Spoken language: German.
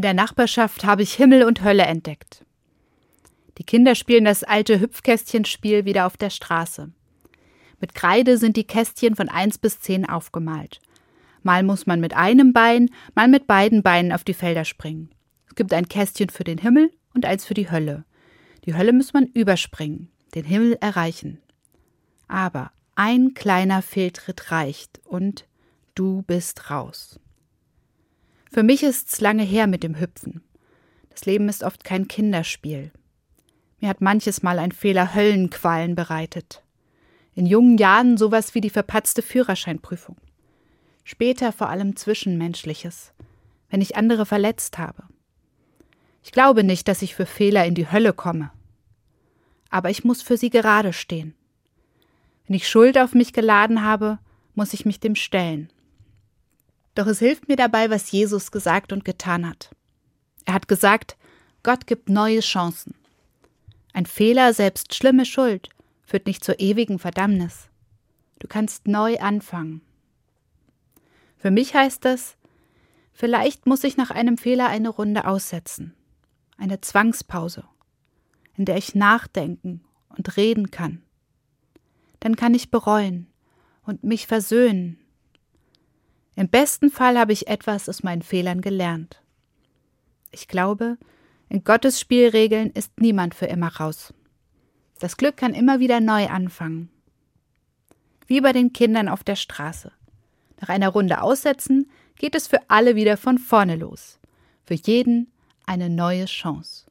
In der Nachbarschaft habe ich Himmel und Hölle entdeckt. Die Kinder spielen das alte Hüpfkästchenspiel wieder auf der Straße. Mit Kreide sind die Kästchen von eins bis zehn aufgemalt. Mal muss man mit einem Bein, mal mit beiden Beinen auf die Felder springen. Es gibt ein Kästchen für den Himmel und eins für die Hölle. Die Hölle muss man überspringen, den Himmel erreichen. Aber ein kleiner Fehltritt reicht und du bist raus. Für mich ist's lange her mit dem Hüpfen. Das Leben ist oft kein Kinderspiel. Mir hat manches Mal ein Fehler Höllenqualen bereitet. In jungen Jahren sowas wie die verpatzte Führerscheinprüfung. Später vor allem Zwischenmenschliches, wenn ich andere verletzt habe. Ich glaube nicht, dass ich für Fehler in die Hölle komme. Aber ich muss für sie gerade stehen. Wenn ich Schuld auf mich geladen habe, muss ich mich dem stellen. Doch es hilft mir dabei, was Jesus gesagt und getan hat. Er hat gesagt, Gott gibt neue Chancen. Ein Fehler, selbst schlimme Schuld, führt nicht zur ewigen Verdammnis. Du kannst neu anfangen. Für mich heißt das, vielleicht muss ich nach einem Fehler eine Runde aussetzen, eine Zwangspause, in der ich nachdenken und reden kann. Dann kann ich bereuen und mich versöhnen. Im besten Fall habe ich etwas aus meinen Fehlern gelernt. Ich glaube, in Gottes Spielregeln ist niemand für immer raus. Das Glück kann immer wieder neu anfangen. Wie bei den Kindern auf der Straße. Nach einer Runde Aussetzen geht es für alle wieder von vorne los. Für jeden eine neue Chance.